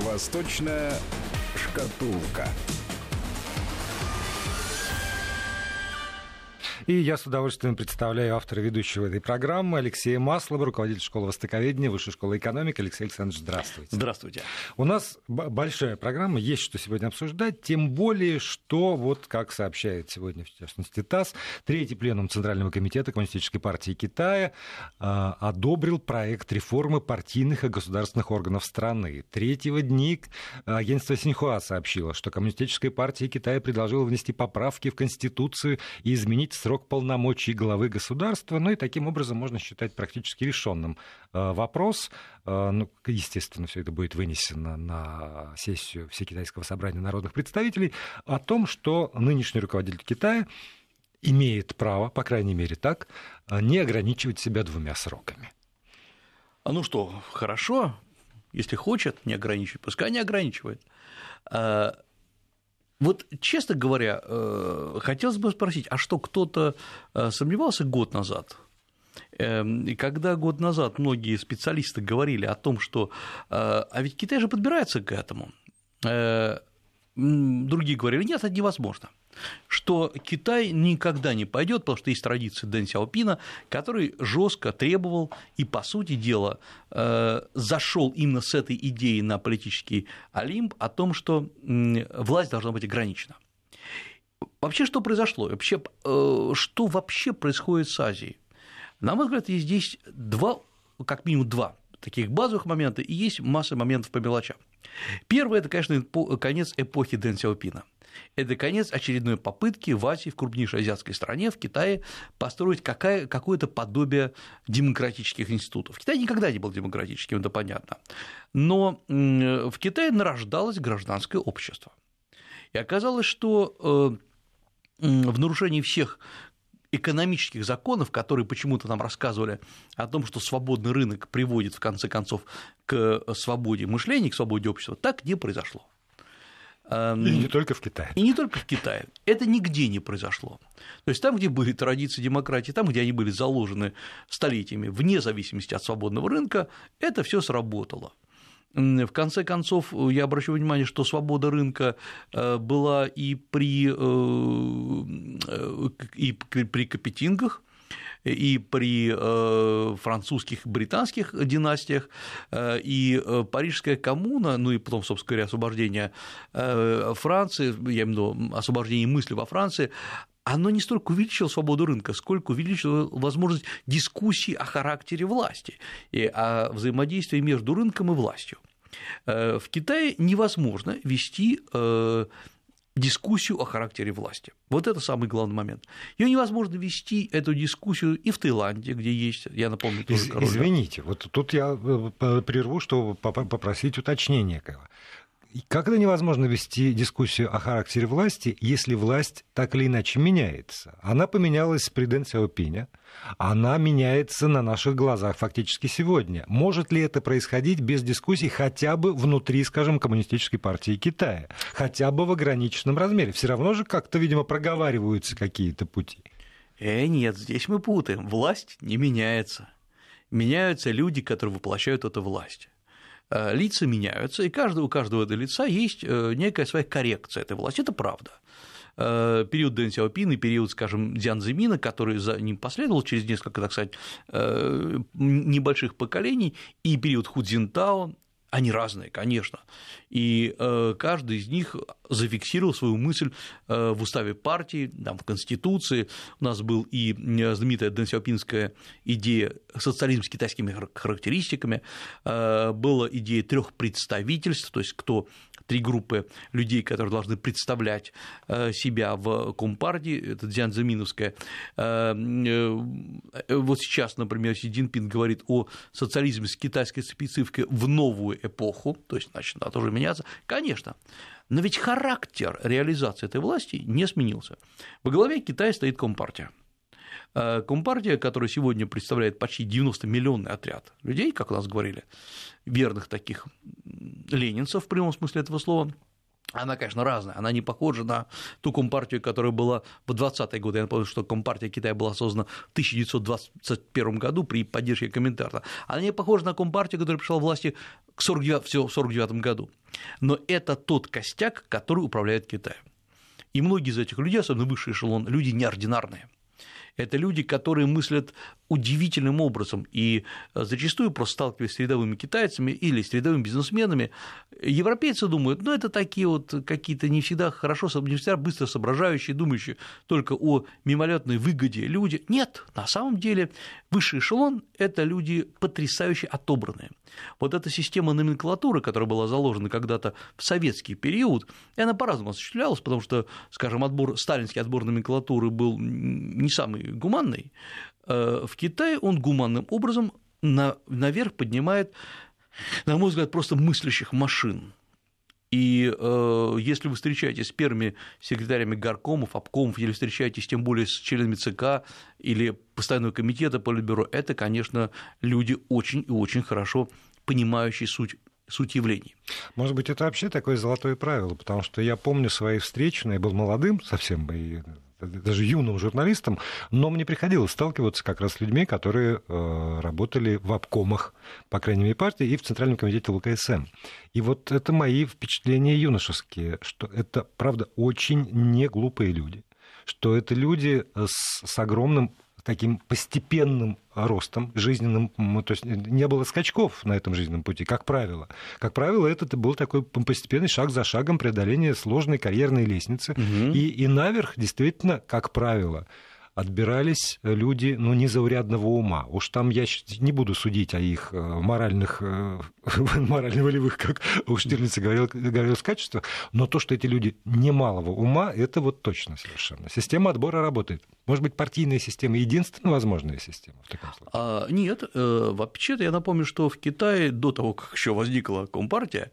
Восточная шкатулка. И я с удовольствием представляю автора ведущего этой программы Алексея Маслова, руководитель школы востоковедения, Высшей школы экономики. Алексей Александрович, здравствуйте. Здравствуйте. У нас большая программа, есть что сегодня обсуждать, тем более, что, вот как сообщает сегодня, в частности, ТАСС, Третий пленум Центрального комитета Коммунистической партии Китая э, одобрил проект реформы партийных и государственных органов страны. Третьего дни агентство Синьхуа сообщило, что Коммунистическая партия Китая предложила внести поправки в Конституцию и изменить срок срок полномочий главы государства, ну и таким образом можно считать практически решенным э, вопрос. Э, ну, естественно, все это будет вынесено на сессию Всекитайского собрания народных представителей о том, что нынешний руководитель Китая имеет право, по крайней мере так, э, не ограничивать себя двумя сроками. А ну что, хорошо, если хочет не ограничивать, пускай не ограничивает. Вот, честно говоря, э, хотелось бы спросить, а что, кто-то э, сомневался год назад? Эм, и когда год назад многие специалисты говорили о том, что э, а ведь Китай же подбирается к этому, другие говорили, нет, это невозможно что Китай никогда не пойдет, потому что есть традиция Дэн Сяопина, который жестко требовал и, по сути дела, э, зашел именно с этой идеей на политический Олимп о том, что власть должна быть ограничена. Вообще, что произошло? Вообще, э, что вообще происходит с Азией? На мой взгляд, есть здесь два, как минимум два таких базовых момента, и есть масса моментов по мелочам. Первое – это, конечно, конец эпохи Дэн Сяопина – это конец очередной попытки в Азии, в крупнейшей азиатской стране, в Китае, построить какая, какое-то подобие демократических институтов. Китай никогда не был демократическим, это понятно. Но в Китае нарождалось гражданское общество. И оказалось, что э, в нарушении всех экономических законов, которые почему-то нам рассказывали о том, что свободный рынок приводит, в конце концов, к свободе мышления, к свободе общества, так не произошло. Эм, и не только в Китае. И не только в Китае. Это нигде не произошло. То есть там, где были традиции демократии, там, где они были заложены столетиями, вне зависимости от свободного рынка, это все сработало. В конце концов, я обращу внимание, что свобода рынка э, была и при, э, э, и при Капетингах, и при э, французских, британских династиях, э, и э, Парижская коммуна, ну и потом, собственно говоря, освобождение Франции, я имею в виду освобождение мысли во Франции, оно не столько увеличило свободу рынка, сколько увеличило возможность дискуссии о характере власти и о взаимодействии между рынком и властью. В Китае невозможно вести дискуссию о характере власти. Вот это самый главный момент. Ее невозможно вести, эту дискуссию, и в Таиланде, где есть, я напомню, тоже король. Извините, вот тут я э, прерву, чтобы попросить уточнения. Как это невозможно вести дискуссию о характере власти, если власть так или иначе меняется? Она поменялась при Дэн Сяопине, она меняется на наших глазах фактически сегодня. Может ли это происходить без дискуссий хотя бы внутри, скажем, Коммунистической партии Китая? Хотя бы в ограниченном размере? Все равно же как-то, видимо, проговариваются какие-то пути. Э, нет, здесь мы путаем. Власть не меняется. Меняются люди, которые воплощают эту власть. Э, лица меняются, и каждого, у каждого этого лица есть э, некая своя коррекция этой власти. Это правда э, период Дэн Сяопина и период, скажем, Дзян Зимина, который за ним последовал через несколько, так сказать, небольших поколений, и период Худзинтао, они разные, конечно. И каждый из них зафиксировал свою мысль в уставе партии, там, в Конституции. У нас был и знаменитая Дэн идея социализм с китайскими характеристиками, была идея трех представительств, то есть кто три группы людей, которые должны представлять э, себя в Компартии, это Дзян Заминовская. Э, э, вот сейчас, например, Си Цзиньпин говорит о социализме с китайской спецификой в новую эпоху, то есть начинает тоже меняться. Конечно, но ведь характер реализации этой власти не сменился. Во главе Китая стоит Компартия. Компартия, которая сегодня представляет почти 90-миллионный отряд людей, как у нас говорили, верных таких ленинцев в прямом смысле этого слова, она, конечно, разная, она не похожа на ту компартию, которая была в 20-е годы. Я напомню, что компартия Китая была создана в 1921 году при поддержке Коминтерна. Она не похожа на компартию, которая пришла в власти к 49, всего в 1949 году. Но это тот костяк, который управляет Китаем. И многие из этих людей, особенно высший эшелон, люди неординарные – это люди, которые мыслят удивительным образом и э, зачастую просто сталкиваясь с рядовыми китайцами или с рядовыми бизнесменами, европейцы думают, ну это такие вот какие-то не всегда хорошо, не всегда быстро соображающие, думающие только о мимолетной выгоде люди. Нет, на самом деле высший эшелон – это люди потрясающе отобранные. Вот эта система номенклатуры, которая была заложена когда-то в советский период, и она по-разному осуществлялась, потому что, скажем, отбор, сталинский отбор номенклатуры был не самый гуманный, в Китае он гуманным образом наверх поднимает, на мой взгляд, просто мыслящих машин. И э, если вы встречаетесь с первыми секретарями горкомов, обкомов, или встречаетесь тем более с членами ЦК или постоянного комитета Политбюро, это, конечно, люди очень и очень хорошо понимающие суть суть явлений. Может быть, это вообще такое золотое правило, потому что я помню свои встречи, но я был молодым совсем, и даже юным журналистом, но мне приходилось сталкиваться как раз с людьми, которые э, работали в обкомах, по крайней мере, партии и в Центральном комитете ЛКСМ. И вот это мои впечатления юношеские, что это, правда, очень не глупые люди, что это люди с, с огромным таким постепенным ростом жизненным, то есть не было скачков на этом жизненном пути, как правило. Как правило, это был такой постепенный шаг за шагом преодоления сложной карьерной лестницы. Угу. И, и наверх действительно, как правило, отбирались люди, ну, незаурядного ума. Уж там я не буду судить о их э, моральных, э, морально-волевых, как у Штирлица говорил, говорилось, качествах, но то, что эти люди немалого ума, это вот точно совершенно. Система отбора работает. Может быть, партийная система единственная возможная система в таком случае? А, нет, э, вообще-то я напомню, что в Китае до того, как еще возникла Компартия,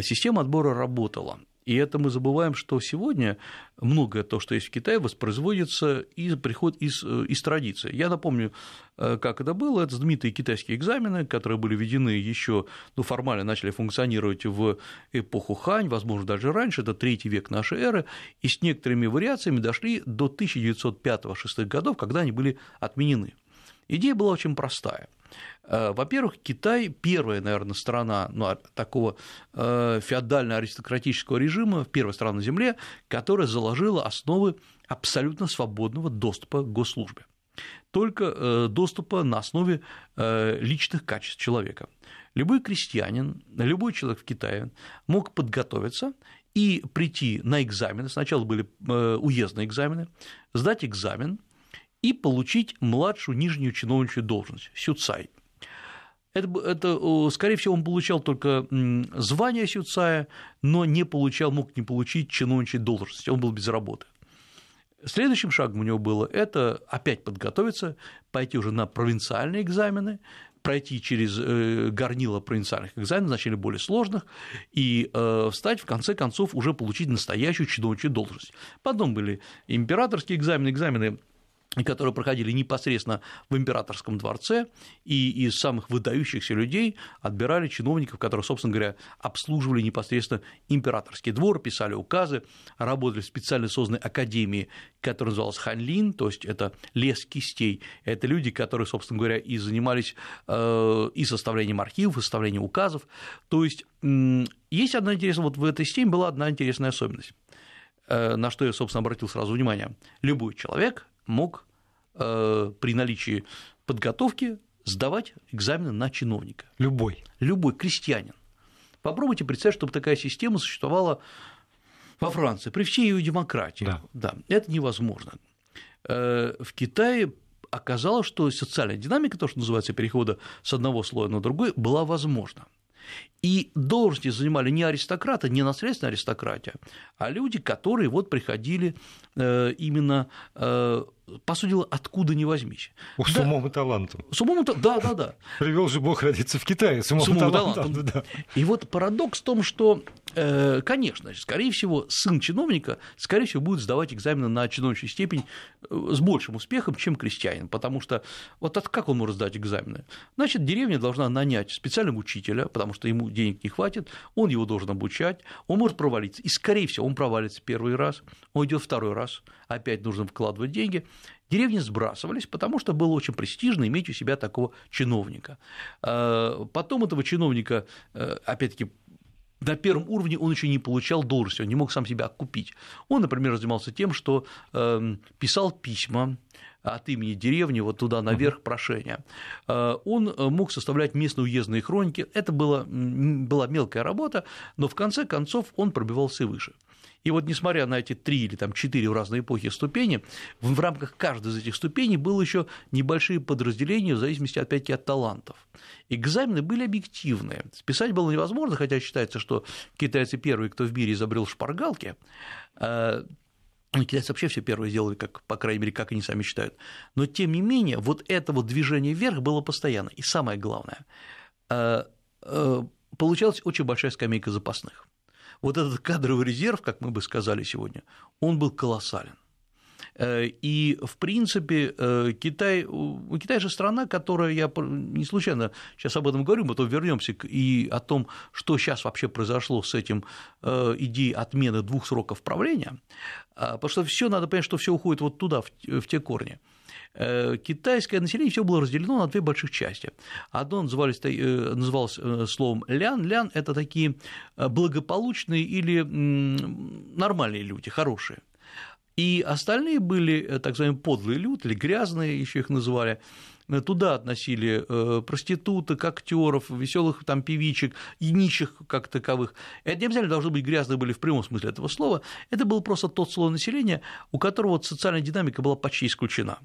система отбора работала. И это мы забываем, что сегодня многое то, что есть в Китае, воспроизводится и приходит из, э, из традиции. Я напомню, э, как это было. Это знаменитые китайские экзамены, которые были введены еще, ну, формально начали функционировать в эпоху Хань, возможно, даже раньше, это третий век нашей эры, и с некоторыми вариациями дошли до 1905-1906 годов, когда они были отменены. Идея была очень простая – во-первых, Китай первая, наверное, страна ну, а, такого э, феодально-аристократического режима, первая страна на Земле, которая заложила основы абсолютно свободного доступа к госслужбе. Только э, доступа на основе личных качеств человека. Любой крестьянин, любой человек в Китае мог подготовиться и прийти на экзамены. Сначала были уездные экзамены, сдать экзамен и получить младшую нижнюю чиновничью должность – сюцай – это, это, скорее всего, он получал только звание Сюцая, но не получал, мог не получить чиновничьей должности, он был без работы. Следующим шагом у него было это опять подготовиться, пойти уже на провинциальные экзамены, пройти через э, горнило провинциальных экзаменов, значительно более сложных, и э, встать, в конце концов, уже получить настоящую чиновничью должность. Потом были императорские экзамены, экзамены которые проходили непосредственно в императорском дворце, и из самых выдающихся людей отбирали чиновников, которые, собственно говоря, обслуживали непосредственно императорский двор, писали указы, работали в специально созданной академии, которая называлась Ханлин, то есть это лес кистей, это люди, которые, собственно говоря, и занимались э, и составлением архивов, и составлением указов, то есть есть одна интересная, вот в этой системе была одна интересная особенность э, на что я, собственно, обратил сразу внимание. Любой человек мог э, при наличии подготовки сдавать экзамены на чиновника. Любой. Любой крестьянин. Попробуйте представить, чтобы такая система существовала во Франции при всей ее демократии. Да. да, это невозможно. Э, в Китае оказалось, что социальная динамика, то, что называется перехода с одного слоя на другой, была возможна. И должности занимали не аристократы, не наследственная аристократия, а люди, которые вот приходили э, именно по сути дела, откуда ни возьмись. Ух, да. С умом и талантом. С умом и талантом, да, да, да. Привел же Бог родиться в Китае с умом, с умом и талантом. талантом. Да. И вот парадокс в том, что, э, конечно, скорее всего, сын чиновника, скорее всего, будет сдавать экзамены на чиновничью степень э, с большим успехом, чем крестьянин, потому что вот как он может сдать экзамены? Значит, деревня должна нанять специального учителя, потому что ему денег не хватит, он его должен обучать, он может провалиться, и, скорее всего, он провалится первый раз, он идет второй раз, опять нужно вкладывать деньги, деревни сбрасывались, потому что было очень престижно иметь у себя такого чиновника. А, потом этого чиновника, э, опять-таки, на первом уровне он еще не получал должности, он не мог сам себя окупить. Он, например, занимался тем, что эм, писал письма от имени деревни вот туда наверх прошения. Э, он э, мог составлять местные уездные хроники, это было, была мелкая работа, но в конце концов он пробивался выше. И вот несмотря на эти три или там четыре в разные эпохи ступени, в рамках каждой из этих ступеней было еще небольшие подразделения в зависимости опять-таки от талантов. Экзамены были объективные. Списать было невозможно, хотя считается, что китайцы первые, кто в мире изобрел шпаргалки, э, ну, китайцы вообще все первые сделали, как, по крайней мере, как они сами считают. Но, тем не менее, вот это вот движение вверх было постоянно. И самое главное, э, э, получалась очень большая скамейка запасных вот этот кадровый резерв, как мы бы сказали сегодня, он был колоссален. Э, и, в принципе, э, Китай, Китай же страна, которая, я не случайно сейчас об этом говорю, мы то вернемся и о том, что сейчас вообще произошло с этим э, идеей отмены двух сроков правления, а, потому что все надо понять, что все уходит вот туда, в те корни. Э, китайское население все было разделено на две больших части. Одно называлось, э, называлось э, словом лян. Лян – это такие благополучные или нормальные люди, хорошие. И остальные были так называемые подлые люди, или грязные, еще их называли, туда относили э, проституток, актеров, веселых там певичек и нищих как таковых. Это не обязательно должны быть грязные были в прямом смысле этого слова, это был просто тот слой населения, у которого вот социальная динамика была почти исключена.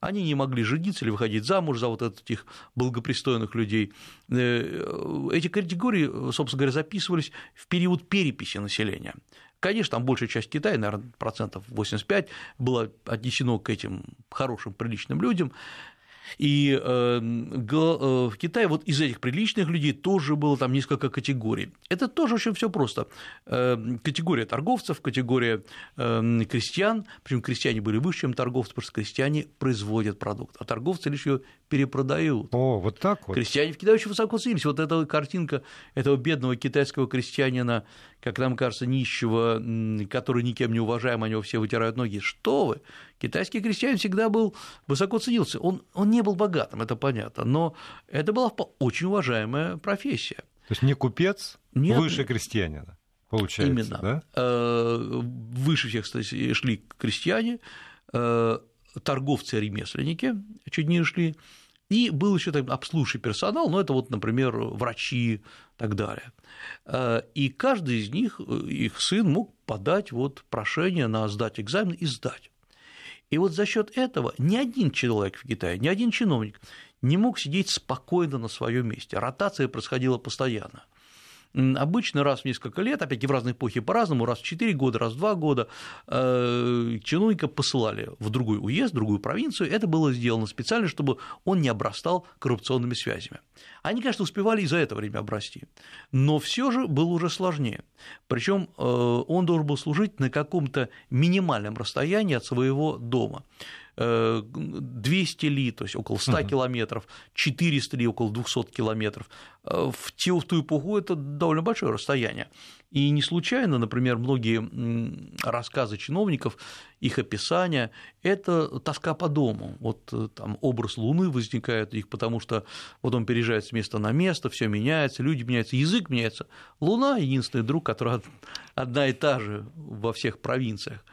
Они не могли жениться или выходить замуж за вот этих благопристойных людей. Э, эти категории, собственно говоря, записывались в период переписи населения. Конечно, там большая часть Китая, наверное, процентов 85, было отнесено к этим хорошим, приличным людям, и эм, э, в Китае вот из этих приличных людей тоже было там несколько категорий. Это тоже очень все просто. Эм, категория торговцев, категория эм, крестьян, причем крестьяне были выше, чем торговцы, потому что крестьяне производят продукт, а торговцы лишь ее перепродают. О, вот так вот. Крестьяне в Китае очень высоко ценились. Вот эта картинка этого бедного китайского крестьянина, как нам кажется, нищего, который никем не уважаем, они его все вытирают ноги. Что вы? Китайский крестьянин всегда был высоко ценился. Он, он не был богатым, это понятно, но это была очень уважаемая профессия. То есть не купец, Нет. выше крестьянина, получается, Именно. Да? Э, выше всех шли крестьяне, э, торговцы-ремесленники чуть ниже шли, и был еще там обслуживающий персонал, но это вот, например, врачи и так далее. Э, и каждый из них, их сын мог подать вот прошение на сдать экзамен и сдать. И вот за счет этого ни один человек в Китае, ни один чиновник не мог сидеть спокойно на своем месте. Ротация происходила постоянно обычно раз в несколько лет, опять-таки в разные эпохи по-разному, раз в 4 года, раз в 2 года э, чиновника посылали в другой уезд, в другую провинцию. Это было сделано специально, чтобы он не обрастал коррупционными связями. Они, конечно, успевали и за это время обрасти, но все же было уже сложнее. Причем э, он должен был служить на каком-то минимальном расстоянии от своего дома. 200 ли, то есть около 100 uh-huh. километров, 400 ли, около 200 километров. Э, в, те, в ту эпоху это довольно большое расстояние. И не случайно, например, многие рассказы чиновников, их описания – это тоска по дому. Вот э, там образ Луны возникает у них, потому что вот он переезжает с места на место, все меняется, люди меняются, язык меняется. Луна – единственный друг, который одна и та же во всех провинциях.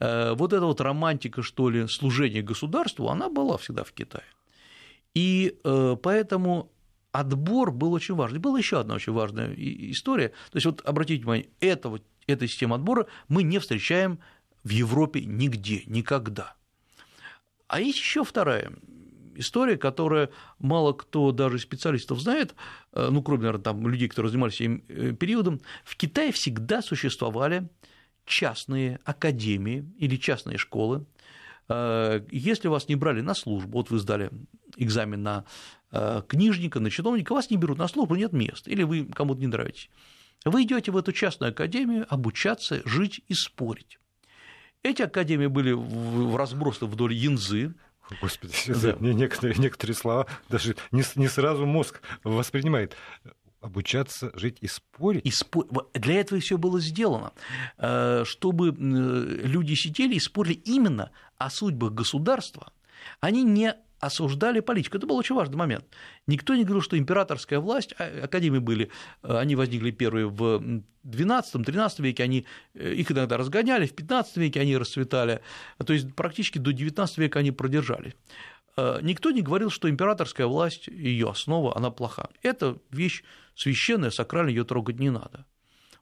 Э, вот эта вот романтика, что ли, служения государству, она была всегда в Китае. И э, поэтому отбор был очень важный. Была еще одна очень важная история. То есть, вот обратите внимание, этого, этой системы отбора мы не встречаем в Европе нигде, никогда. А есть еще вторая история, которая мало кто даже специалистов знает, э, ну, кроме, наверное, там, людей, которые занимались этим периодом, в Китае всегда существовали частные академии или частные школы, Если вас не брали на службу, вот вы сдали экзамен на книжника, на чиновника, вас не берут на службу, нет мест, или вы кому-то не нравитесь. Вы идете в эту частную академию обучаться, жить и спорить. Эти академии были в разбросы вдоль Янзы, Господи, да. некоторые, некоторые слова даже не, не сразу мозг воспринимает обучаться жить и спорить. И спор... Для этого все было сделано, э, чтобы люди сидели и спорили именно о судьбах государства. Они не осуждали политику. Это был очень важный момент. Никто не говорил, что императорская власть, а, академии были, э, они возникли первые в XII-XIII веке, они, э, их иногда разгоняли, в XV веке они расцветали, то есть практически до XIX века они продержались. Э, никто не говорил, что императорская власть, ее основа, она плоха. Это вещь священная, сакральная, ее трогать не надо.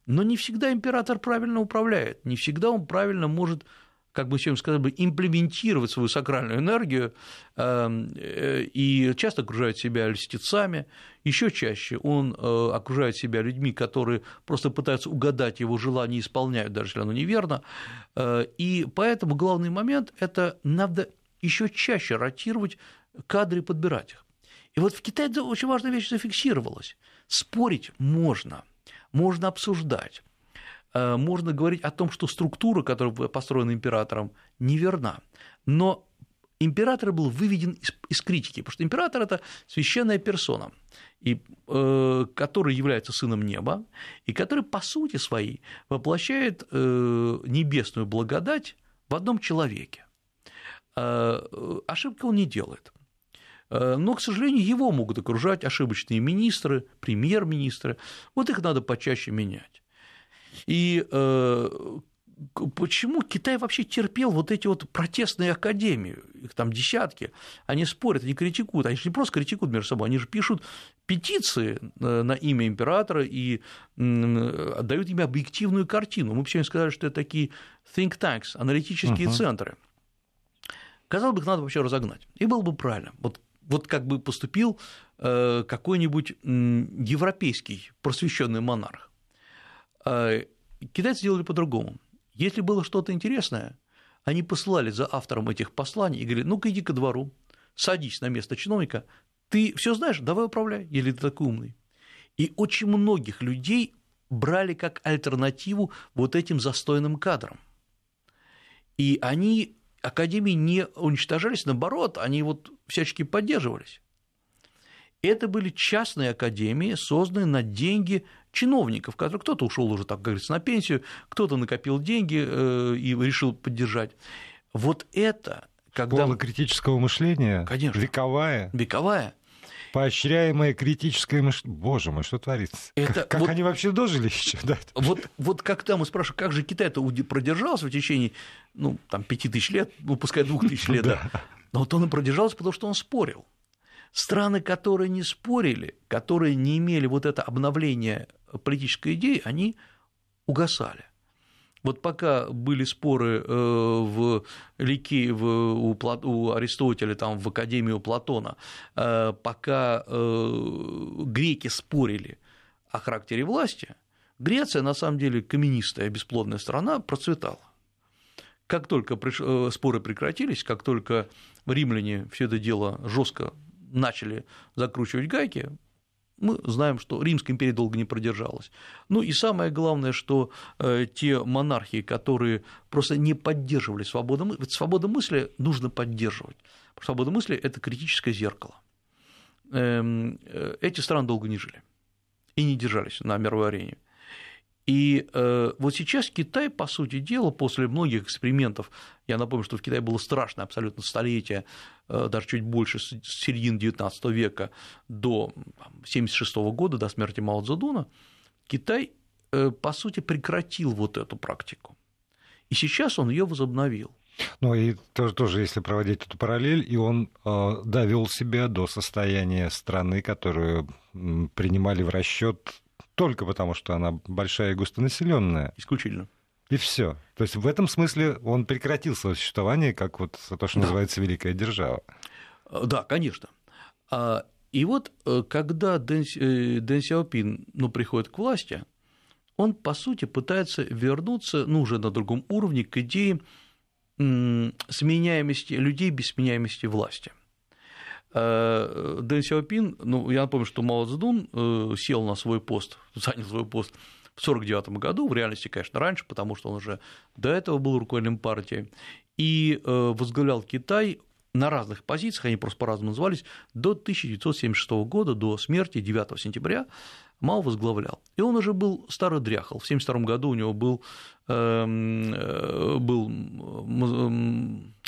Но не всегда император правильно управляет, не всегда он правильно может как бы сегодня сказали бы, имплементировать свою сакральную энергию эм, э, и часто окружает себя льстецами, еще чаще он э, окружает себя людьми, которые просто пытаются угадать его желание и исполняют, даже если оно неверно. И поэтому главный момент – это надо еще чаще ротировать кадры и подбирать их. И вот в Китае очень важная вещь зафиксировалась. Спорить можно, можно обсуждать, Э, можно говорить о том, что структура, которая построена императором, неверна. Но император был выведен из, из критики, потому что император это священная персона, и, э, который является сыном неба, и который по сути своей воплощает э, небесную благодать в одном человеке. Э, ошибка он не делает. Э, но, к сожалению, его могут окружать ошибочные министры, премьер-министры. Вот их надо почаще менять. И э, почему Китай вообще терпел вот эти вот протестные академии, их там десятки, они спорят, они критикуют, они же не просто критикуют между собой, они же пишут петиции э, на имя императора и дают им объективную картину. Мы почему сказали, что это такие think tanks, аналитические uh-huh. центры. Казалось бы, их надо вообще разогнать. И было бы правильно. Вот, вот как бы поступил э, какой-нибудь европейский просвещенный монарх. А, китайцы делали по-другому. Если было что-то интересное, они посылали за автором этих посланий и говорили, ну-ка иди ко двору, садись на место чиновника, ты все знаешь, давай управляй, или ты такой умный. И очень многих людей брали как альтернативу вот этим застойным кадрам. И они, академии не уничтожались, наоборот, они вот всячески поддерживались. Это были частные академии, созданные на деньги чиновников, которые кто-то ушел уже, так говорится, на пенсию, кто-то накопил деньги э, и решил поддержать. Вот это когда... Школа критического мышления, Конечно. вековая. Вековая. Поощряемое критическое мышление. Боже мой, что творится? Это как как вот, они вообще дожили еще? Да? Вот, вот когда мы спрашиваем, как же Китай-то продержался в течение ну, там, пяти тысяч лет, ну, пускай двух тысяч лет, да. но вот он и продержался, потому что он спорил. Страны, которые не спорили, которые не имели вот это обновление политической идеи, они угасали. Вот пока были споры э, в Лике, в, у, у Аристотеля, там, в Академии у Платона, э, пока э, греки спорили о характере власти, Греция, на самом деле, каменистая, бесплодная страна, процветала. Как только споры прекратились, как только римляне все это дело жестко начали закручивать гайки, мы знаем, что Римская империя долго не продержалась. Ну и самое главное, что э, те монархии, которые просто не поддерживали свободу мысли, свободу мысли нужно поддерживать. Свобода мысли – это критическое зеркало. Эм, э, эти страны долго не жили и не держались на мировой арене. И э, вот сейчас Китай, по сути дела, после многих экспериментов, я напомню, что в Китае было страшное абсолютно столетие, э, даже чуть больше, с середины XIX века до 1976 года, до смерти Мао Цзэдуна, Китай, э, по сути, прекратил вот эту практику. И сейчас он ее возобновил. Ну и тоже, тоже, если проводить эту параллель, и он э, довел себя до состояния страны, которую принимали в расчет только потому, что она большая и густонаселенная. Исключительно. И все. То есть в этом смысле он прекратил свое существование как вот то, что да. называется великая держава. Э, да, конечно. А, и вот э, когда Дэн, э, Дэн Сяопин ну, приходит к власти, он, по сути, пытается вернуться, ну, уже на другом уровне, к идее сменяемости людей без сменяемости власти. Э, Дэн Сяопин, ну, я напомню, что Мао Цзэдун э, сел на свой пост, занял свой пост в 1949 году, в реальности, конечно, раньше, потому что он уже до этого был руководителем партии, и э, возглавлял Китай на разных позициях, они просто по-разному назывались, до 1976 года, до смерти 9 сентября Мао возглавлял. И он уже был старый дряхал. В 1972 году у него был, эм, э, был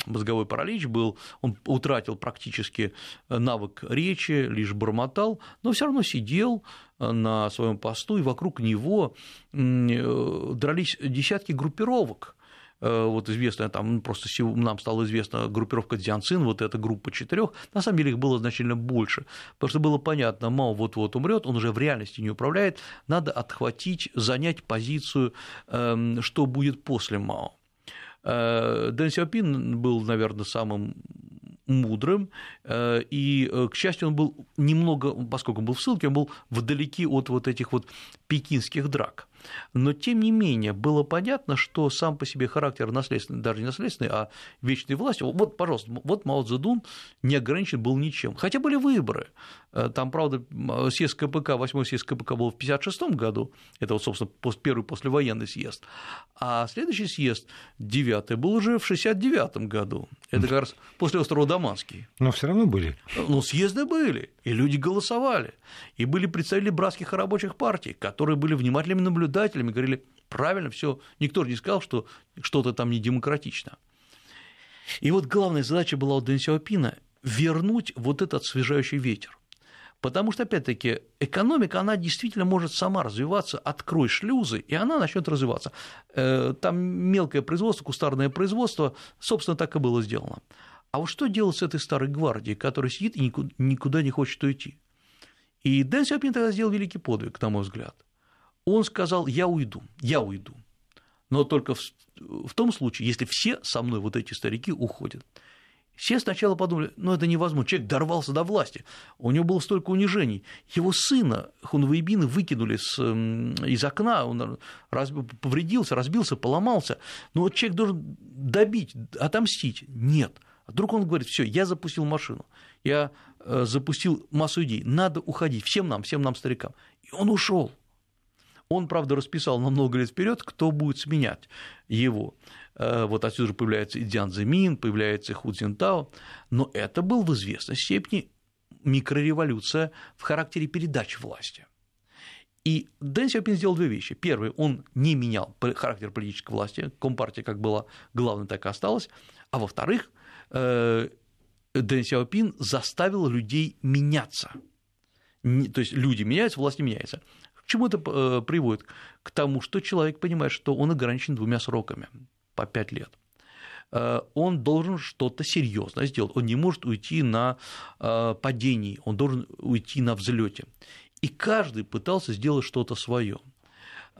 мозговой паралич, был, он утратил практически навык речи, лишь бормотал, но все равно сидел на своем посту, и вокруг него э, дрались десятки группировок Э, вот известная, там ну, просто нам стала известна группировка Дзянцин, вот эта группа четырех, на самом деле их было значительно больше, потому что было понятно, Мао вот-вот умрет, он уже в реальности не управляет, надо отхватить, занять позицию, эм, что будет после Мао. Э, Дэн Сяопин был, наверное, самым мудрым, э, и, к счастью, он был немного, поскольку он был в ссылке, он был вдалеке от вот этих вот пекинских драк. Но, тем не менее, было понятно, что сам по себе характер наследственный, даже не наследственный, а вечной власти, вот, пожалуйста, вот Мао Цзэдун не ограничен был ничем. Хотя были выборы. Э, там, правда, съезд КПК, восьмой съезд КПК был в 1956 году, это вот, собственно, первый послевоенный съезд, а следующий съезд, девятый, был уже в 1969 году. Это как раз после острова Даманский. Но все равно были. Ну, съезды были, и люди голосовали. И были представители братских и рабочих партий, которые были внимательными наблюдателями, говорили, правильно, все, никто не сказал, что что-то там не демократично. И вот главная задача была у Дэн Сяопина – вернуть вот этот освежающий ветер. Потому что, опять-таки, экономика, она действительно может сама развиваться, открой шлюзы, и она начнет развиваться. Э, там мелкое производство, кустарное производство, собственно, так и было сделано. А вот что делать с этой старой гвардией, которая сидит и никуда не хочет уйти? И Дэн Сяопин тогда сделал великий подвиг, на мой взгляд. Он сказал, я уйду, я уйду. Но только в, в том случае, если все со мной вот эти старики уходят. Все сначала подумали, ну это невозможно, человек дорвался до власти, у него было столько унижений. Его сына Хунвейбина выкинули с, из окна, он раз, повредился, разбился, поломался. Но вот человек должен добить, отомстить. Нет. Вдруг он говорит, все, я запустил машину, я э, запустил массу идей, надо уходить, всем нам, всем нам, старикам. И он ушел. Он, правда, расписал на много лет вперед, кто будет сменять его. Э, вот отсюда же появляется и Дзян Зимин, появляется Ху Цзинтао, но это был в известной степени микрореволюция в характере передачи власти. И Дэн Сяопин сделал две вещи. Первый, он не менял характер политической власти, Компартия как была главной, так и осталась. А во-вторых, э, Дэн Сяопин заставил людей меняться. То есть люди меняются, власть не меняется. К чему это э, приводит? К тому, что человек понимает, что он ограничен двумя сроками по 5 лет э, он должен что-то серьезно сделать. Он не может уйти на э, падении, он должен уйти на взлете. И каждый пытался сделать что-то свое.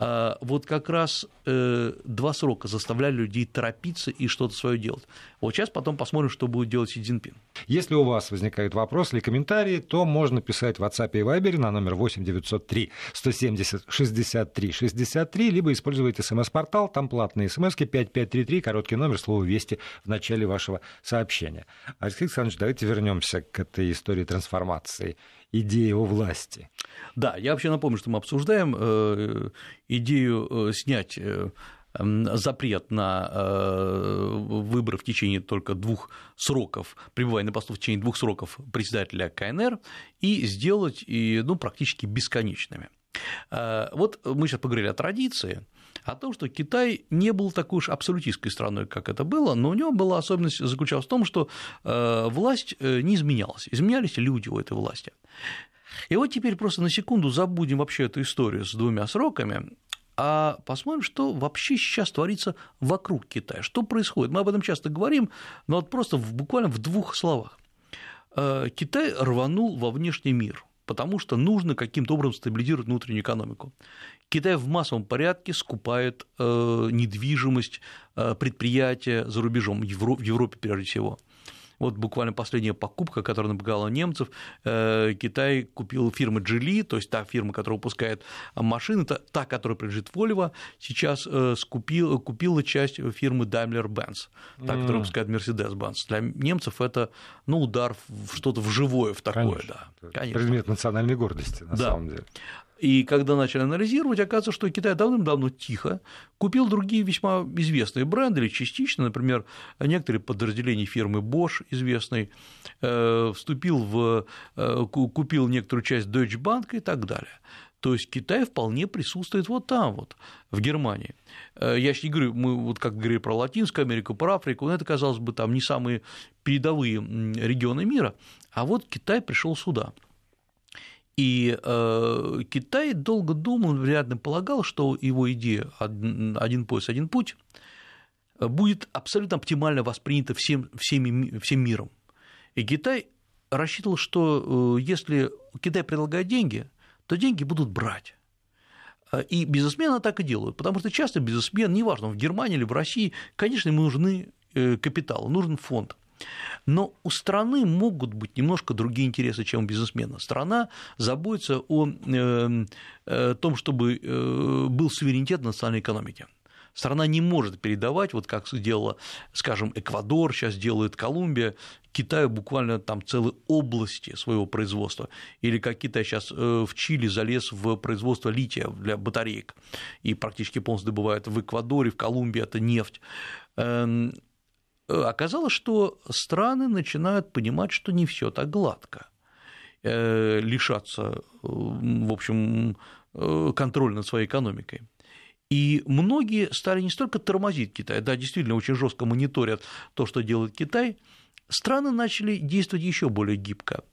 А, вот как раз э, два срока заставляли людей торопиться и что-то свое делать. Вот сейчас потом посмотрим, что будет делать Си Цзиньпин. Если у вас возникают вопросы или комментарии, то можно писать в WhatsApp и Viber на номер 8 903 170 63 63, либо использовать смс-портал, там платные смс 5533, короткий номер, слово «Вести» в начале вашего сообщения. Алексей Александрович, давайте вернемся к этой истории трансформации идеи о власти. Да, я вообще напомню, что мы обсуждаем э, идею э, снять э, запрет на выборы в течение только двух сроков, пребывания на посту в течение двух сроков председателя КНР и сделать ну, практически бесконечными. Вот мы сейчас поговорили о традиции, о том, что Китай не был такой уж абсолютистской страной, как это было, но у него была особенность заключалась в том, что власть не изменялась, изменялись люди у этой власти. И вот теперь просто на секунду забудем вообще эту историю с двумя сроками, а посмотрим, что вообще сейчас творится вокруг Китая, что происходит. Мы об этом часто говорим, но вот просто в, буквально в двух словах. Э, Китай рванул во внешний мир, потому что нужно каким-то образом стабилизировать внутреннюю экономику. Китай в массовом порядке скупает э, недвижимость, э, предприятия за рубежом, в Европе прежде всего. Вот буквально последняя покупка, которая напугала немцев, э, Китай купил фирмы Geely, то есть та фирма, которая выпускает машины, та, та которая принадлежит Volvo, сейчас э, скупил, купила часть фирмы Daimler-Benz, та, которая выпускает Mercedes-Benz. Для немцев это ну, удар в что-то в живое, в такое. Конечно. Да. Конечно. Предмет национальной гордости, на да. самом деле. И когда начали анализировать, оказывается, что Китай давным-давно тихо купил другие весьма известные бренды, или частично, например, некоторые подразделения фирмы Bosch известной, э, вступил в, э, купил некоторую часть Deutsche Bank и так далее. То есть Китай вполне присутствует вот там, вот, в Германии. Э, я сейчас не говорю, мы вот как говорили про Латинскую Америку, про Африку, но это, казалось бы, там не самые передовые регионы мира, а вот Китай пришел сюда – и э, Китай долго думал, вероятно, полагал, что его идея «один пояс, один путь» будет абсолютно оптимально воспринята всем, всеми, всем миром. И Китай рассчитывал, что э, если Китай предлагает деньги, то деньги будут брать. И бизнесмены так и делают, потому что часто бизнесмен, неважно, в Германии или в России, конечно, ему нужны э, капитал, нужен фонд. Но у страны могут быть немножко другие интересы, чем у бизнесмена. Страна заботится о эм, э, том, чтобы э, был суверенитет национальной экономики. Страна не может передавать, вот как сделала, скажем, Эквадор, сейчас делает Колумбия, Китаю буквально там целые области своего производства, или как Китай сейчас э, в Чили залез в производство лития для батареек, и практически полностью добывает в Эквадоре, в Колумбии это нефть. Э, оказалось, что страны начинают понимать, что не все так гладко. Э, лишаться, э, в общем, контроля над своей экономикой. И многие стали не столько тормозить Китай, да, действительно очень жестко мониторят то, что делает Китай, страны начали действовать еще более гибко.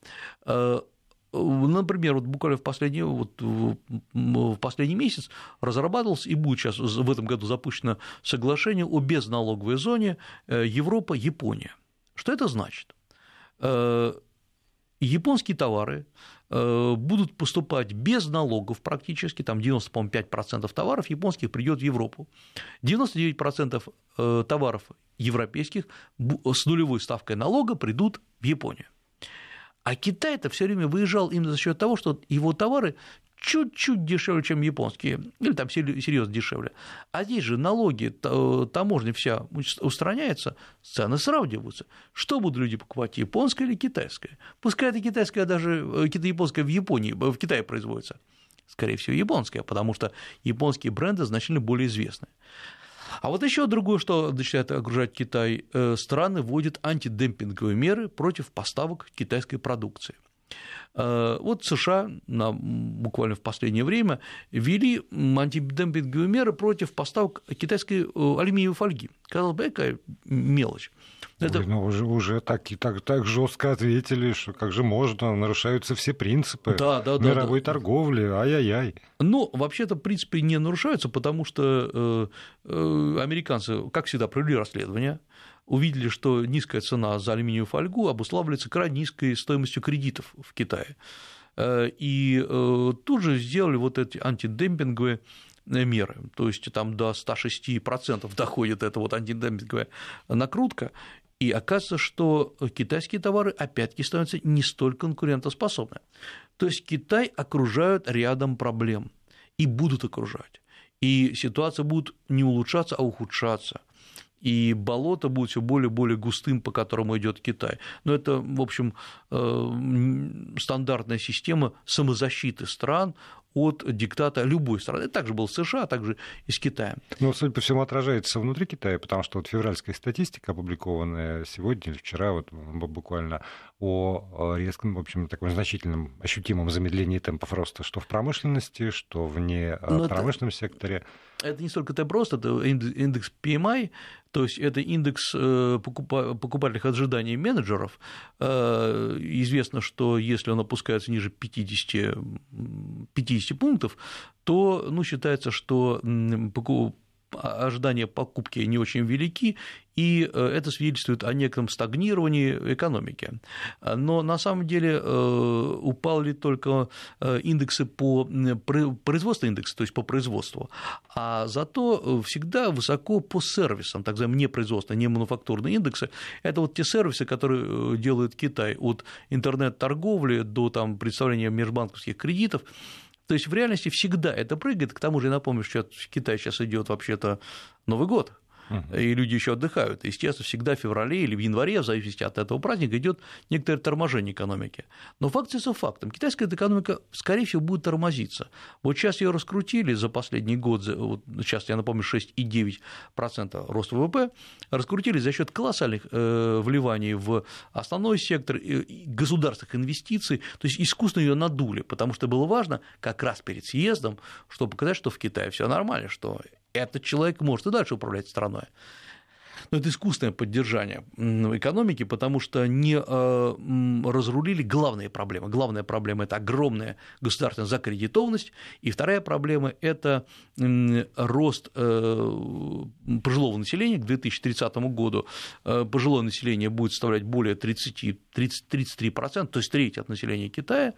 Например, вот буквально в последний, вот в последний месяц разрабатывалось и будет сейчас в этом году запущено соглашение о безналоговой зоне э, Европа-Япония. Что это значит? Э, японские товары э, будут поступать без налогов практически, там 95% товаров японских придет в Европу, 99% товаров европейских с нулевой ставкой налога придут в Японию. А Китай-то все время выезжал именно за счет того, что его товары чуть-чуть дешевле, чем японские, или там серьезно дешевле. А здесь же налоги, таможня вся устраняется, цены сравниваются. Что будут люди покупать, японское или китайское? Пускай это китайское даже, э, японское в Японии, в Китае производится. Скорее всего, японское, потому что японские бренды значительно более известны. А вот еще другое, что начинает окружать Китай, э, страны вводят антидемпинговые меры против поставок китайской продукции. Э, вот США на, буквально в последнее время ввели антидемпинговые меры против поставок китайской э, алюминиевой фольги. Казалось бы, какая мелочь. Это... Ой, ну уже, уже так, и так, так жестко ответили, что как же можно, нарушаются все принципы да, да, мировой да, торговли, ай-яй-яй. Ну, вообще-то принципы не нарушаются, потому что э, э, американцы, как всегда, провели расследование, увидели, что низкая цена за алюминиевую фольгу обуславливается крайне низкой стоимостью кредитов в Китае. Э, и э, тут же сделали вот эти антидемпинговые меры, то есть там до 106% доходит эта вот антидемпинговая накрутка, и оказывается, что китайские товары опять-таки становятся не столь конкурентоспособны. То есть Китай окружают рядом проблем и будут окружать. И ситуация будет не улучшаться, а ухудшаться и болото будет все более и более густым, по которому идет Китай. Но это, в общем, э, стандартная система самозащиты стран от диктата любой страны. Это также был США, а также и с Китаем. Ну, судя по всему, отражается внутри Китая, потому что вот февральская статистика, опубликованная сегодня или вчера, вот буквально о резком, в общем, таком значительном, ощутимом замедлении темпов роста, что в промышленности, что вне э, Но промышленном это... секторе это не столько это просто, это индекс PMI, то есть это индекс э, покупательных ожиданий менеджеров. Э, известно, что если он опускается ниже 50, 50 пунктов, то ну, считается, что ожидания покупки не очень велики, и э, это свидетельствует о неком стагнировании экономики. Но на самом деле э, упали только э, индексы по производству индексы, то есть по производству, а зато всегда высоко по сервисам, так называемые непроизводственные, не мануфактурные индексы. Это вот те сервисы, которые делает Китай от интернет-торговли до там, представления межбанковских кредитов. То есть в реальности всегда это прыгает. К тому же напомню, что в Китае сейчас идет вообще-то Новый год, и люди еще отдыхают. Естественно, всегда в феврале или в январе, в зависимости от этого праздника, идет некоторое торможение экономики. Но факт за фактом. Китайская экономика, скорее всего, будет тормозиться. Вот сейчас ее раскрутили за последний год, вот сейчас я напомню, 6,9% рост ВВП, раскрутили за счет колоссальных э, вливаний в основной сектор государственных инвестиций, то есть искусственно ее надули, потому что было важно как раз перед съездом, чтобы показать, что в Китае все нормально, что этот человек может и дальше управлять страной. Но это искусственное поддержание экономики, потому что не э, разрулили главные проблемы. Главная проблема – это огромная государственная закредитованность, и вторая проблема – это рост э, пожилого населения. К 2030 году э, пожилое население будет составлять более 30, 30, 33%, то есть треть от населения Китая.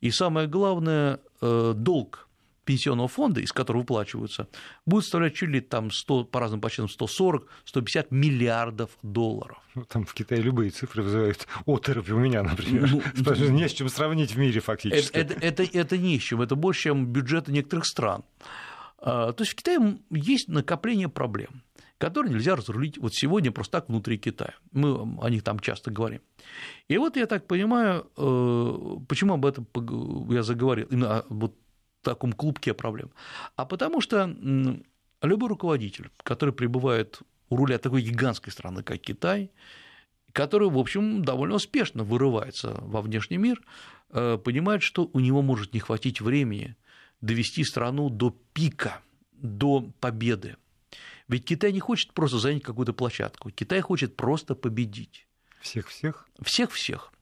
И самое главное – долг пенсионного фонда, из которого выплачиваются, будет составлять чуть ли там 100, по разным подсчетам 140-150 миллиардов долларов. Ну, там в Китае любые цифры вызывают оторопь у меня, например. Ну, ну не с чем сравнить в мире фактически. Это, это, это, это не с чем, это больше, чем бюджеты некоторых стран. А, то есть в Китае есть накопление проблем которые нельзя разрулить вот сегодня просто так внутри Китая. Мы о них там часто говорим. И вот я так понимаю, э, почему об этом я заговорил, именно вот таком клубке проблем, а потому что любой руководитель, который пребывает у руля такой гигантской страны, как Китай, который, в общем, довольно успешно вырывается во внешний мир, э, понимает, что у него может не хватить времени довести страну до пика, до победы. Ведь Китай не хочет просто занять какую-то площадку, Китай хочет просто победить. Всех-всех? Всех-всех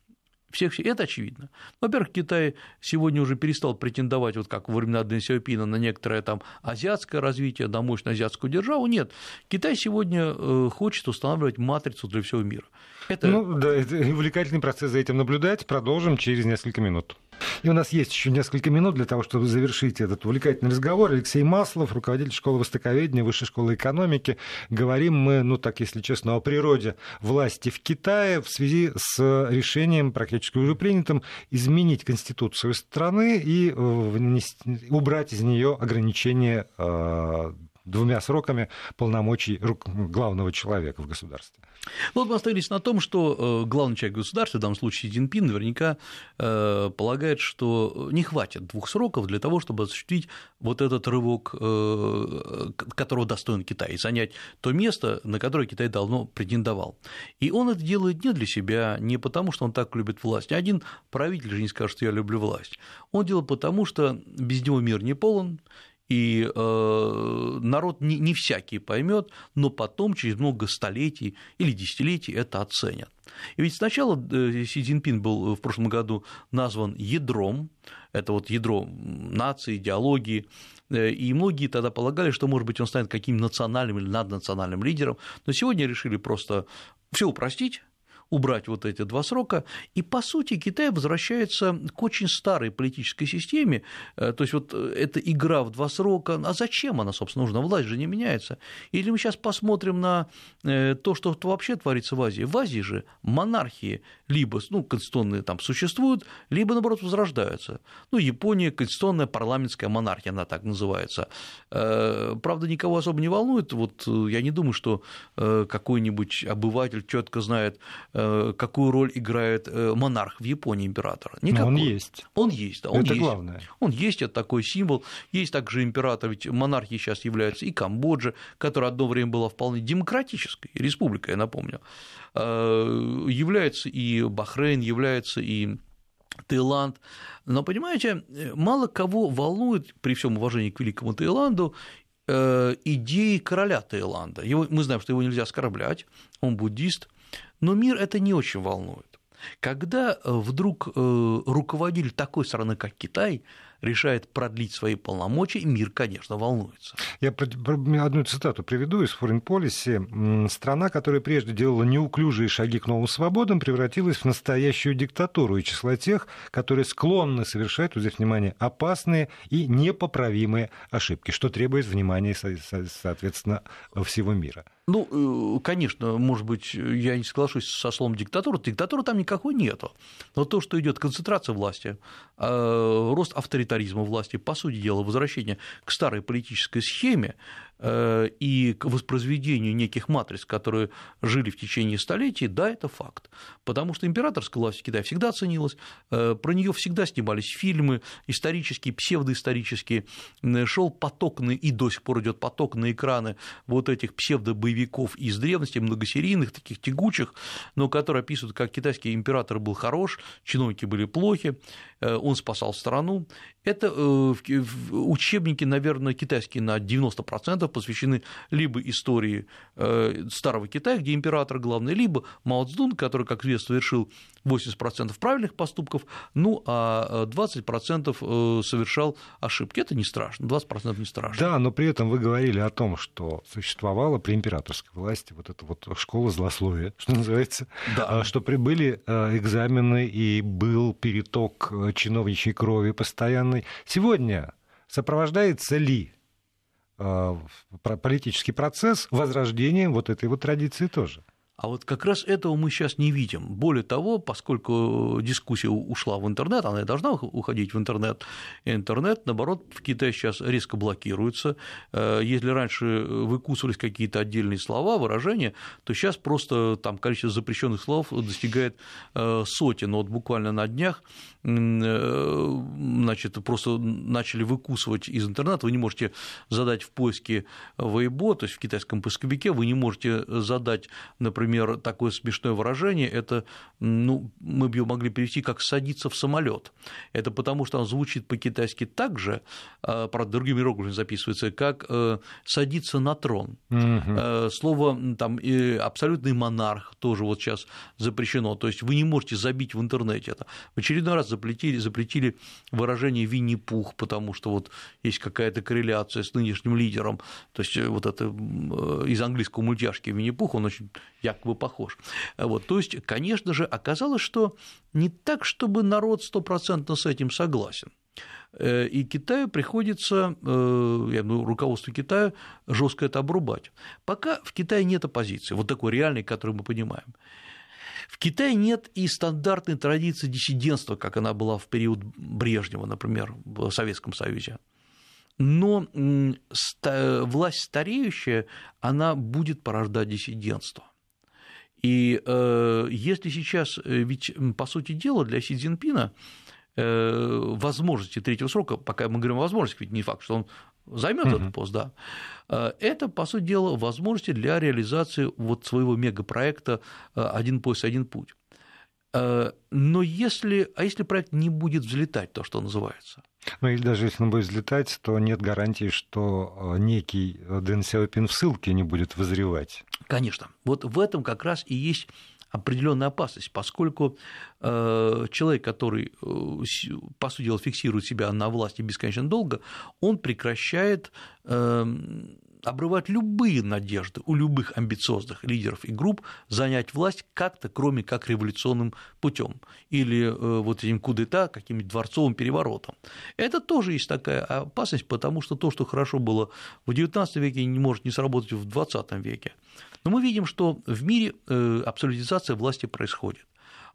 всех, это очевидно. Во-первых, Китай сегодня уже перестал претендовать, вот как во времена Дэн Сяопина, на некоторое там азиатское развитие, на мощную азиатскую державу. Нет, Китай сегодня э, хочет устанавливать матрицу для всего мира. Это... Ну да, это увлекательный процесс за этим наблюдать. Продолжим через несколько минут. И у нас есть еще несколько минут для того, чтобы завершить этот увлекательный разговор. Алексей Маслов, руководитель школы востоковедения, Высшей школы экономики. Говорим мы, ну так, если честно, о природе власти в Китае в связи с решением, практически уже принятым, изменить конституцию страны и э, убрать из нее ограничения э, двумя сроками полномочий главного человека в государстве. Ну, вот мы остановились на том, что э, главный человек государства, в данном случае Цзиньпин, наверняка э, полагает, что не хватит двух сроков для того, чтобы осуществить вот этот рывок, э, которого достоин Китай, и занять то место, на которое Китай давно претендовал. И он это делает не для себя, не потому, что он так любит власть. Ни один правитель же не скажет, что я люблю власть. Он делает потому, что без него мир не полон, и э, народ не, не всякий поймет, но потом, через много столетий или десятилетий, это оценят. И ведь сначала э, Си Цзиньпин был в прошлом году назван ядром, это вот ядро нации, идеологии, э, и многие тогда полагали, что, может быть, он станет каким-то национальным или наднациональным лидером, но сегодня решили просто все упростить, убрать вот эти два срока, и, по сути, Китай возвращается к очень старой политической системе, э, то есть вот э, эта игра в два срока, а зачем она, собственно, нужна, власть же не меняется. Или мы сейчас посмотрим на э, то, что вообще творится в Азии. В Азии же монархии либо ну, конституционные там существуют, либо, наоборот, возрождаются. Ну, Япония – конституционная парламентская монархия, она так называется. Правда, никого особо не волнует, вот я не думаю, что какой-нибудь обыватель четко знает, какую роль играет э, монарх в Японии, император. Никакой. он есть. Он есть, да, он это есть. главное. Он есть, это такой символ. Есть также император, ведь монархией сейчас является и Камбоджа, которая одно время была вполне демократической республикой, я напомню. Э, является и Бахрейн, является и Таиланд. Но, понимаете, мало кого волнует, при всем уважении к великому Таиланду, идеи короля Таиланда. Его, мы знаем, что его нельзя оскорблять, он буддист, но мир это не очень волнует. Когда э, вдруг э, руководитель такой страны, как Китай, решает продлить свои полномочия, мир, конечно, волнуется. Я одну цитату приведу из Foreign Policy. Страна, которая прежде делала неуклюжие шаги к новым свободам, превратилась в настоящую диктатуру и числа тех, которые склонны совершать, вот здесь внимание, опасные и непоправимые ошибки, что требует внимания, соответственно, всего мира. Ну, э, конечно, может быть, я не соглашусь со словом диктатура. Диктатуры там никакой нету. Но то, что идет концентрация власти, э, рост авторитаризма власти, по сути дела, возвращение к старой политической схеме, и к воспроизведению неких матриц, которые жили в течение столетий, да, это факт. Потому что императорская власть в Китае всегда ценилась, э, про нее всегда снимались фильмы исторические, псевдоисторические, шел поток на, и до сих пор идет поток на экраны вот этих псевдобоевиков из древности, многосерийных, таких тягучих, но которые описывают, как китайский император был хорош, чиновники были плохи, э, он спасал страну. Это учебники, наверное, китайские на 90%, документов посвящены либо истории э, Старого Китая, где император главный, либо Мао Цзэдун, который, как известно, совершил 80% правильных поступков, ну а 20% э, совершал ошибки. Это не страшно, 20% не страшно. Да, но при этом вы говорили о том, что существовала при императорской власти вот эта вот школа злословия, что называется, да. А, что прибыли э, экзамены и был переток чиновничьей крови постоянный. Сегодня сопровождается ли Э, политический процесс возрождением вот этой вот традиции тоже. А вот как раз этого мы сейчас не видим. Более того, поскольку дискуссия ушла в интернет, она и должна уходить в интернет, интернет, наоборот, в Китае сейчас резко блокируется. Э, если раньше выкусывались какие-то отдельные слова, выражения, то сейчас просто там количество запрещенных слов достигает э, сотен. Вот буквально на днях значит, просто начали выкусывать из интернета, вы не можете задать в поиске Weibo, то есть в китайском поисковике, вы не можете задать, например, такое смешное выражение, это, ну, мы бы его могли перевести как «садиться в самолет. Это потому, что оно звучит по-китайски так же, а, правда, другими иероглифами записывается, как э, «садиться на трон». Угу. Слово там «абсолютный монарх» тоже вот сейчас запрещено, то есть вы не можете забить в интернете это. В очередной раз запретили, запретили выражение Винни-Пух, потому что вот есть какая-то корреляция с нынешним лидером, то есть э, вот это э, из английского мультяшки Винни-Пух, он очень якобы похож. Вот, то есть, конечно же, оказалось, что не так, чтобы народ стопроцентно с этим согласен. Э, и Китаю приходится, я думаю, руководству Китая жестко это обрубать. Пока в Китае нет оппозиции, вот такой реальной, которую мы понимаем. В Китае нет и стандартной традиции диссидентства, как она была в период Брежнева, например, в Советском Союзе. Но власть стареющая, она будет порождать диссидентство. И э, если сейчас, э, ведь по сути дела для Си Цзиньпина э, возможности третьего срока, пока мы говорим о возможности, ведь не факт, что он займет угу. этот пост, да, э, это, по сути дела, возможности для реализации вот своего мегапроекта э, «Один пояс, один путь». Э, но если, а если проект не будет взлетать, то что называется? Ну или даже если он будет взлетать, то нет гарантии, что некий Дэн Сяопин в ссылке не будет вызревать. Конечно. Вот в этом как раз и есть определенная опасность, поскольку э, человек, который, э, по сути дела, фиксирует себя на власти бесконечно долго, он прекращает эм, обрывать любые надежды у любых амбициозных лидеров и групп занять власть как-то, кроме как революционным путем или э, вот этим кудета, каким-нибудь дворцовым переворотом. Это тоже есть такая опасность, потому что то, что хорошо было в XIX веке, не может не сработать в XX веке. Но мы видим, что в мире э, абсолютизация власти происходит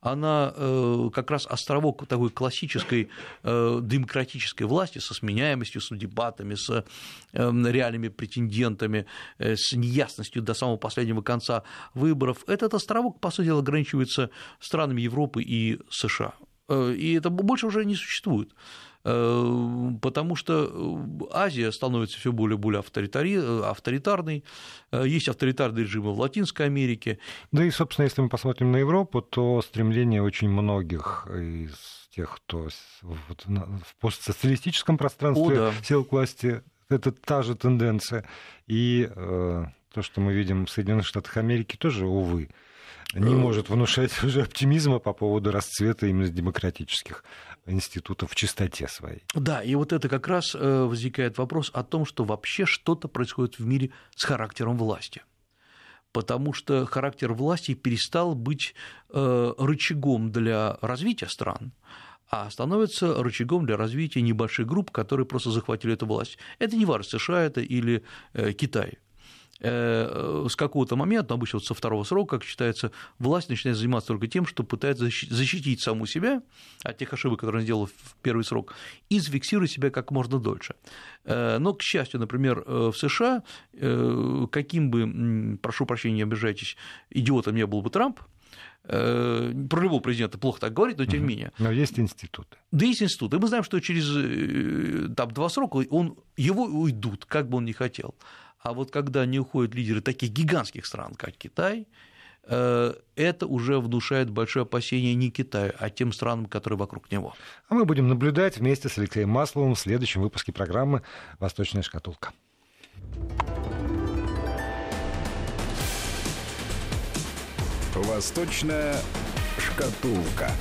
она э, как раз островок такой классической э, демократической власти со сменяемостью, с дебатами, с реальными претендентами, с неясностью до самого последнего конца выборов. Этот островок, по сути ограничивается странами Европы и США. И это больше уже не существует. Э, потому что э, Азия становится все более и более авторитарной, э, есть авторитарные режимы в Латинской Америке. Да и, собственно, если мы посмотрим на Европу, то стремление очень многих из тех, кто в постсоциалистическом пространстве О, да. сел к власти, это та же тенденция. И то, что мы видим в Соединенных Штатах Америки, тоже, увы, не может внушать уже оптимизма по поводу расцвета именно демократических институтов в чистоте своей. Да, и вот это как раз возникает вопрос о том, что вообще что-то происходит в мире с характером власти потому что характер власти перестал быть рычагом для развития стран, а становится рычагом для развития небольших групп, которые просто захватили эту власть. Это не важно, США это или Китай. Э, с какого-то момента, обычно вот со второго срока, как считается, власть начинает заниматься только тем, что пытается защитить саму себя от тех ошибок, которые она сделала в первый срок, и зафиксировать себя как можно дольше. Э, но, к счастью, например, э, в США, каким бы, прошу прощения, не обижайтесь, идиотом не был бы Трамп, про любого президента плохо так говорить, но тем не менее. Но есть институты. Да, есть институты. И мы знаем, что через там, два срока он, его уйдут, как бы он ни хотел. А вот когда не уходят лидеры таких гигантских стран, как Китай, э, это уже внушает большое опасение не Китаю, а тем странам, которые вокруг него. А мы будем наблюдать вместе с Алексеем Масловым в следующем выпуске программы «Восточная шкатулка». «Восточная шкатулка».